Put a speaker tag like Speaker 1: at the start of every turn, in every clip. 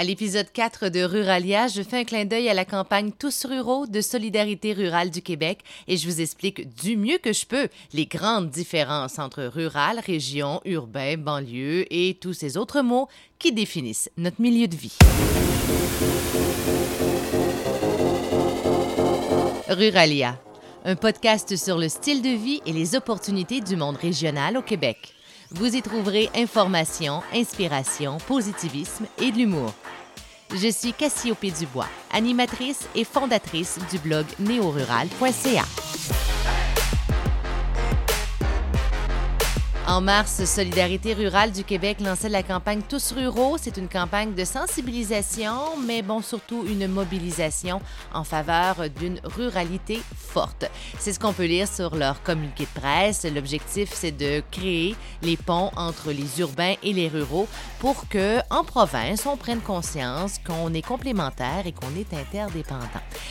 Speaker 1: À l'épisode 4 de Ruralia, je fais un clin d'œil à la campagne Tous ruraux de Solidarité rurale du Québec et je vous explique du mieux que je peux les grandes différences entre rural, région, urbain, banlieue et tous ces autres mots qui définissent notre milieu de vie. Ruralia, un podcast sur le style de vie et les opportunités du monde régional au Québec. Vous y trouverez information, inspiration, positivisme et de l'humour. Je suis Cassiopée Dubois, animatrice et fondatrice du blog néorural.ca. En mars, Solidarité rurale du Québec lançait la campagne Tous ruraux. C'est une campagne de sensibilisation, mais bon, surtout une mobilisation en faveur d'une ruralité forte. C'est ce qu'on peut lire sur leur communiqué de presse. L'objectif, c'est de créer les ponts entre les urbains et les ruraux pour que, en province, on prenne conscience qu'on est complémentaires et qu'on est interdépendants.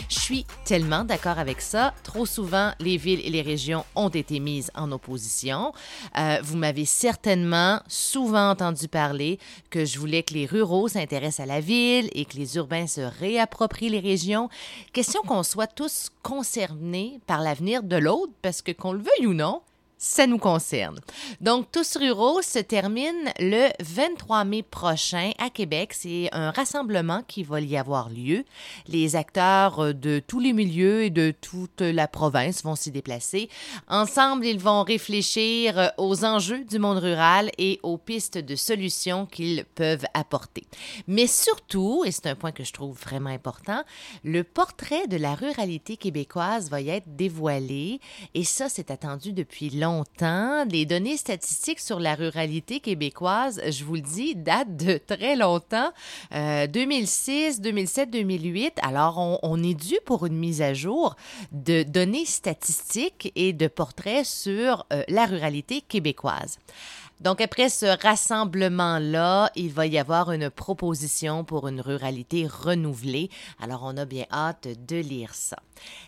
Speaker 1: Je suis tellement d'accord avec ça. Trop souvent, les villes et les régions ont été mises en opposition. Euh, vous m'avez certainement souvent entendu parler que je voulais que les ruraux s'intéressent à la ville et que les urbains se réapproprient les régions. Question qu'on soit tous concernés par l'avenir de l'autre, parce que qu'on le veuille ou non, ça nous concerne. Donc, Tous ruraux se termine le 23 mai prochain à Québec. C'est un rassemblement qui va y avoir lieu. Les acteurs de tous les milieux et de toute la province vont s'y déplacer. Ensemble, ils vont réfléchir aux enjeux du monde rural et aux pistes de solutions qu'ils peuvent apporter. Mais surtout, et c'est un point que je trouve vraiment important, le portrait de la ruralité québécoise va y être dévoilé et ça, c'est attendu depuis longtemps Les données statistiques sur la ruralité québécoise, je vous le dis, datent de très longtemps. 2006, 2007, 2008. Alors, on, est dû pour une mise à jour de données statistiques et de portraits sur euh, la ruralité québécoise. Donc, après ce rassemblement-là, il va y avoir une proposition pour une ruralité renouvelée. Alors, on a bien hâte de lire ça.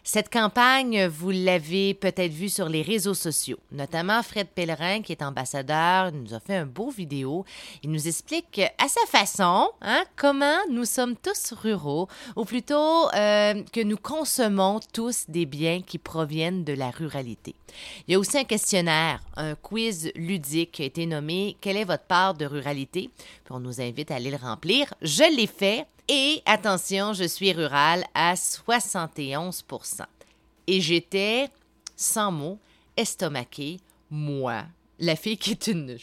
Speaker 1: Cette campagne, vous l'avez peut-être vue sur les réseaux sociaux, notamment Fred Pellerin, qui est ambassadeur, nous a fait un beau vidéo. Il nous explique à sa façon hein, comment nous sommes tous ruraux, ou plutôt euh, que nous consommons tous des biens qui proviennent de la ruralité. Il y a aussi un questionnaire, un quiz ludique qui a été Quelle est votre part de ruralité? Puis on nous invite à aller le remplir. Je l'ai fait et attention, je suis rurale à 71% Et j'étais, sans mots, estomaquée, moi, la fille qui est une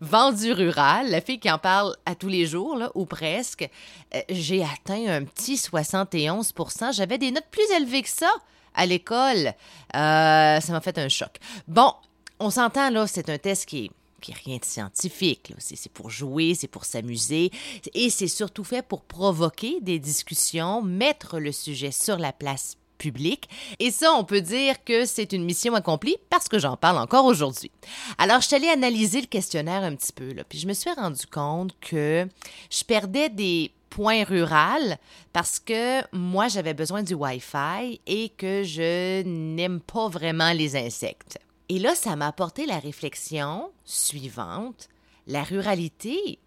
Speaker 1: vendue rurale, la fille qui en parle à tous les jours, ou presque, euh, j'ai atteint un petit 71% J'avais des notes plus élevées que ça à l'école. Euh, ça m'a fait un choc. Bon, on s'entend, là, c'est un test qui est qui n'est rien de scientifique. C'est pour jouer, c'est pour s'amuser et c'est surtout fait pour provoquer des discussions, mettre le sujet sur la place publique. Et ça, on peut dire que c'est une mission accomplie parce que j'en parle encore aujourd'hui. Alors, je suis allée analyser le questionnaire un petit peu, puis je me suis rendu compte que je perdais des points ruraux parce que moi, j'avais besoin du Wi-Fi et que je n'aime pas vraiment les insectes. Et là, ça m'a apporté la réflexion suivante. La ruralité,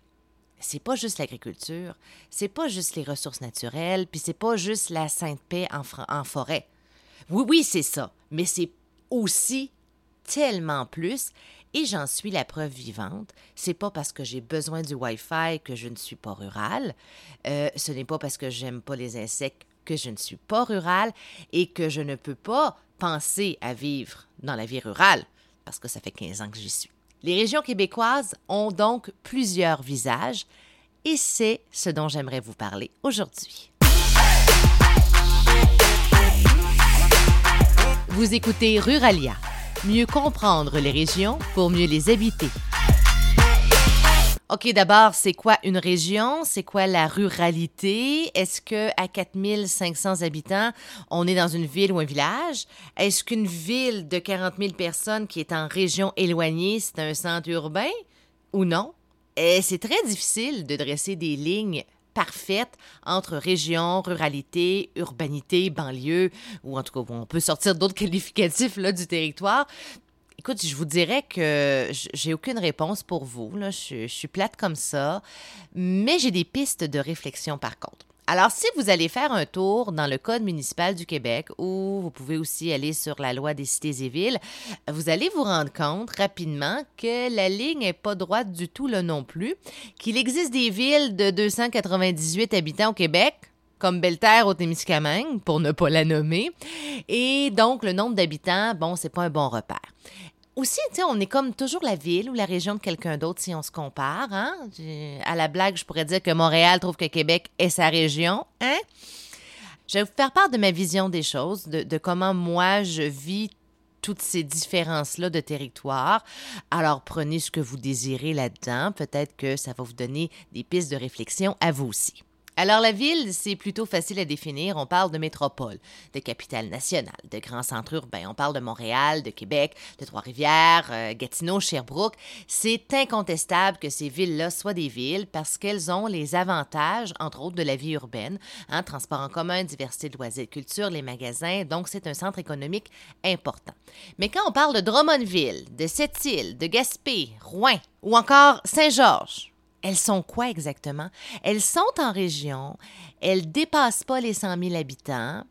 Speaker 1: c'est pas juste l'agriculture, c'est pas juste les ressources naturelles, puis c'est pas juste la sainte paix en, forêt. Oui, oui, c'est ça, mais c'est aussi tellement plus. Et j'en suis la preuve vivante. C'est pas parce que j'ai besoin du Wi-Fi que je ne suis pas rurale. Euh, ce n'est pas parce que j'aime pas les insectes que je ne suis pas rurale et que je ne peux pas penser à vivre dans la vie rurale, parce que ça fait 15 ans que j'y suis. Les régions québécoises ont donc plusieurs visages, et c'est ce dont j'aimerais vous parler aujourd'hui. Vous écoutez Ruralia, mieux comprendre les régions pour mieux les habiter. OK, d'abord, c'est quoi une région? C'est quoi la ruralité? Est-ce que à 4500 habitants, on est dans une ville ou un village? Est-ce qu'une ville de 40 000 personnes qui est en région éloignée, c'est un centre urbain ou non? Et c'est très difficile de dresser des lignes parfaites entre région, ruralité, urbanité, banlieue, ou en tout cas, on peut sortir d'autres qualificatifs là, du territoire. Écoute, je vous dirais que j'ai aucune réponse pour vous. Je, je suis plate comme ça, mais j'ai des pistes de réflexion par contre. Alors, si vous allez faire un tour dans le Code municipal du Québec, ou vous pouvez aussi aller sur la loi des cités et villes, vous allez vous rendre compte rapidement que la ligne n'est pas droite du tout là non plus, qu'il existe des villes de 298 habitants au Québec, comme Belle-Terre au Témiscamingue, pour ne pas la nommer. Et donc, le nombre d'habitants, bon, c'est pas un bon repère. Aussi, on est comme toujours la ville ou la région de quelqu'un d'autre si on se compare. Hein? À la blague, je pourrais dire que Montréal trouve que Québec est sa région. Hein? Je vais vous faire part de ma vision des choses, de, de comment moi je vis toutes ces différences-là de territoire. Alors prenez ce que vous désirez là-dedans. Peut-être que ça va vous donner des pistes de réflexion à vous aussi. Alors la ville, c'est plutôt facile à définir. On parle de métropole, de capitale nationale, de grands centres urbains. On parle de Montréal, de Québec, de Trois-Rivières, euh, Gatineau, Sherbrooke. C'est incontestable que ces villes-là soient des villes parce qu'elles ont les avantages, entre autres, de la vie urbaine. Hein, transport en commun, diversité de loisirs, culture, les magasins. Donc c'est un centre économique important. Mais quand on parle de Drummondville, de Sept-Îles, de Gaspé, Rouen ou encore Saint-Georges, elles sont quoi exactement? Elles sont en région, elles dépassent pas les 100 000 habitants,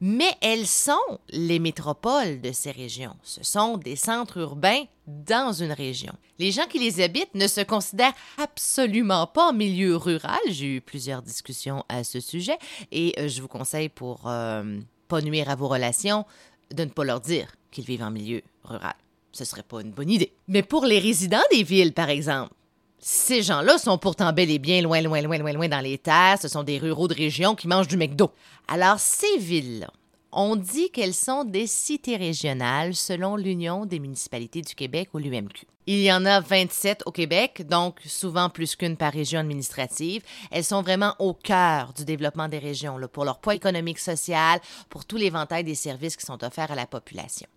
Speaker 1: mais elles sont les métropoles de ces régions. Ce sont des centres urbains dans une région. Les gens qui les habitent ne se considèrent absolument pas en milieu rural. J'ai eu plusieurs discussions à ce sujet et euh, je vous conseille pour euh, pas nuire à vos relations de ne pas leur dire qu'ils vivent en milieu rural. Ce serait pas une bonne idée. Mais pour les résidents des villes, par exemple, ces gens-là sont pourtant bel et bien loin, loin, loin, loin, loin dans les terres. Ce sont des ruraux de région qui mangent du McDo. Alors, ces villes-là, on dit qu'elles sont des cités régionales selon l'Union des municipalités du Québec ou l'UMQ. Il y en a 27 au Québec, donc souvent plus qu'une par région administrative. Elles sont vraiment au cœur du développement des régions, pour leur poids économique, social, pour tout l'éventail des services qui sont offerts à la population.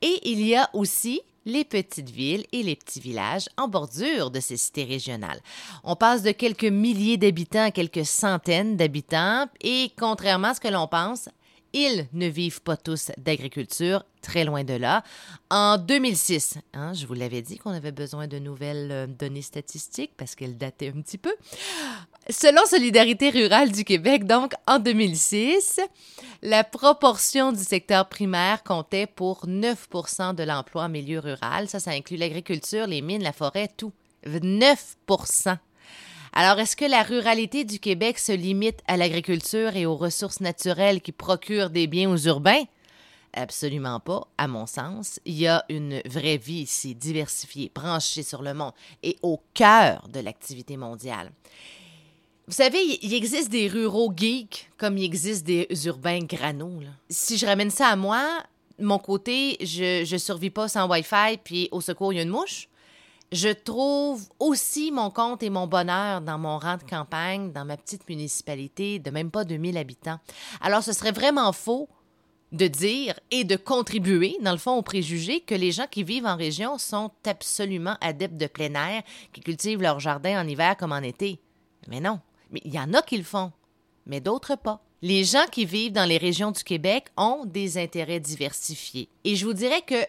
Speaker 1: Et il y a aussi les petites villes et les petits villages en bordure de ces cités régionales. On passe de quelques milliers d'habitants à quelques centaines d'habitants et contrairement à ce que l'on pense, ils ne vivent pas tous d'agriculture, très loin de là. En 2006, hein, je vous l'avais dit qu'on avait besoin de nouvelles euh, données statistiques parce qu'elles dataient un petit peu. Selon Solidarité rurale du Québec, donc en 2006, la proportion du secteur primaire comptait pour 9 de l'emploi en milieu rural. Ça, ça inclut l'agriculture, les mines, la forêt, tout. 9 alors, est-ce que la ruralité du Québec se limite à l'agriculture et aux ressources naturelles qui procurent des biens aux urbains? Absolument pas, à mon sens. Il y a une vraie vie ici, diversifiée, branchée sur le monde et au cœur de l'activité mondiale. Vous savez, il existe des ruraux geeks comme il existe des urbains granos. Si je ramène ça à moi, mon côté, je ne survis pas sans Wi-Fi, puis au secours, il y a une mouche. Je trouve aussi mon compte et mon bonheur dans mon rang de campagne, dans ma petite municipalité de même pas 2000 habitants. Alors, ce serait vraiment faux de dire et de contribuer, dans le fond, au préjugé que les gens qui vivent en région sont absolument adeptes de plein air, qui cultivent leur jardin en hiver comme en été. Mais non. Mais il y en a qui le font, mais d'autres pas. Les gens qui vivent dans les régions du Québec ont des intérêts diversifiés. Et je vous dirais que,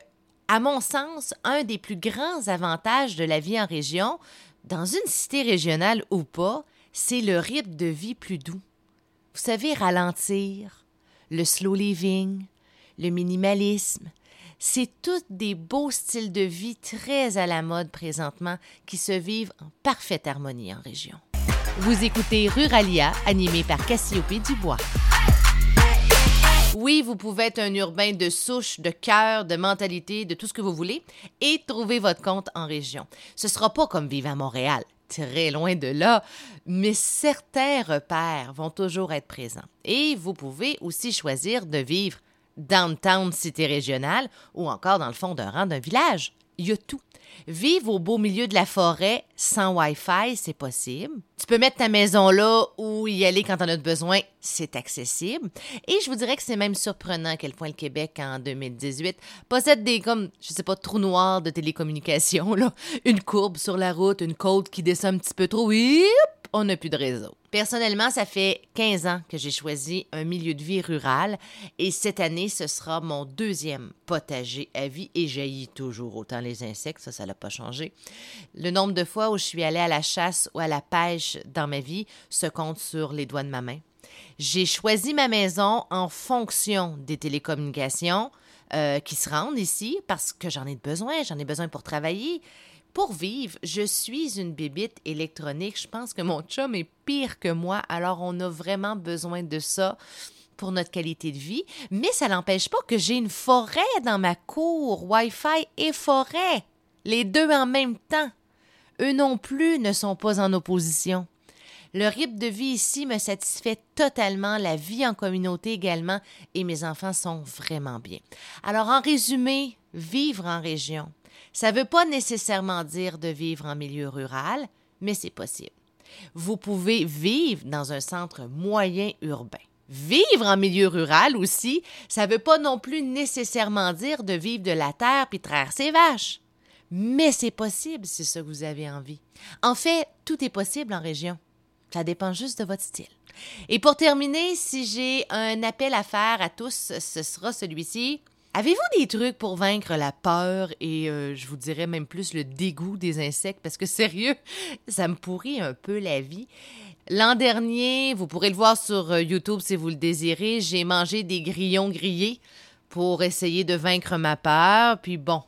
Speaker 1: à mon sens, un des plus grands avantages de la vie en région, dans une cité régionale ou pas, c'est le rythme de vie plus doux. Vous savez, ralentir, le slow living, le minimalisme, c'est tous des beaux styles de vie très à la mode présentement qui se vivent en parfaite harmonie en région. Vous écoutez Ruralia, animé par Cassiope Dubois. Oui, vous pouvez être un urbain de souche, de cœur, de mentalité, de tout ce que vous voulez, et trouver votre compte en région. Ce sera pas comme vivre à Montréal, très loin de là, mais certains repères vont toujours être présents. Et vous pouvez aussi choisir de vivre downtown cité régionale ou encore dans le fond d'un rang d'un village. Il y a tout. Vivre au beau milieu de la forêt sans Wi-Fi, c'est possible. Tu peux mettre ta maison là ou y aller quand on as besoin, c'est accessible. Et je vous dirais que c'est même surprenant à quel point le Québec, en 2018, possède des, comme, je sais pas, trous noirs de télécommunications, là. Une courbe sur la route, une côte qui descend un petit peu trop, on n'a plus de réseau. Personnellement, ça fait 15 ans que j'ai choisi un milieu de vie rural et cette année, ce sera mon deuxième potager à vie et jaillit toujours autant les insectes, ça, ça n'a pas changé. Le nombre de fois où je suis allée à la chasse ou à la pêche dans ma vie se compte sur les doigts de ma main. J'ai choisi ma maison en fonction des télécommunications euh, qui se rendent ici parce que j'en ai besoin, j'en ai besoin pour travailler. Pour vivre, je suis une bébite électronique. Je pense que mon chum est pire que moi, alors on a vraiment besoin de ça pour notre qualité de vie. Mais ça n'empêche pas que j'ai une forêt dans ma cour, Wi-Fi et forêt, les deux en même temps. Eux non plus ne sont pas en opposition. Le rythme de vie ici me satisfait totalement, la vie en communauté également, et mes enfants sont vraiment bien. Alors, en résumé, vivre en région, ça ne veut pas nécessairement dire de vivre en milieu rural, mais c'est possible. Vous pouvez vivre dans un centre moyen urbain. Vivre en milieu rural aussi, ça ne veut pas non plus nécessairement dire de vivre de la terre puis traire ses vaches. Mais c'est possible si c'est ça que vous avez envie. En fait, tout est possible en région. Ça dépend juste de votre style. Et pour terminer, si j'ai un appel à faire à tous, ce sera celui-ci. Avez-vous des trucs pour vaincre la peur et euh, je vous dirais même plus le dégoût des insectes? Parce que sérieux, ça me pourrit un peu la vie. L'an dernier, vous pourrez le voir sur euh, YouTube si vous le désirez, j'ai mangé des grillons grillés pour essayer de vaincre ma peur. Puis bon,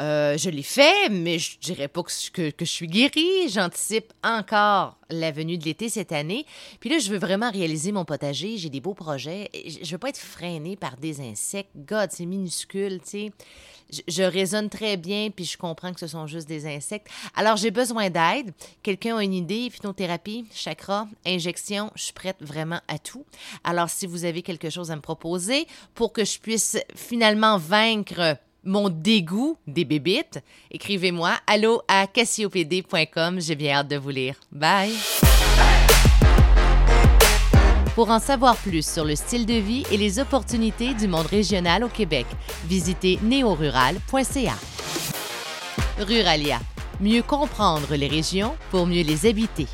Speaker 1: euh, je l'ai fait, mais je dirais pas que, je suis guérie. J'anticipe encore la venue de l'été cette année. Puis là, je veux vraiment réaliser mon potager. J'ai des beaux projets. Je veux pas être freinée par des insectes. God, c'est minuscule, tu sais. Je, raisonne très bien, puis je comprends que ce sont juste des insectes. Alors, j'ai besoin d'aide. Quelqu'un a une idée, hypnothérapie, chakra, injection, je suis prête vraiment à tout. Alors, si vous avez quelque chose à me proposer pour que je puisse finalement vaincre mon dégoût des bébites, écrivez-moi allô à cassiopd.com. J'ai bien hâte de vous lire. Bye! Pour en savoir plus sur le style de vie et les opportunités du monde régional au Québec, visitez neorural.ca. Ruralia. Mieux comprendre les régions pour mieux les habiter.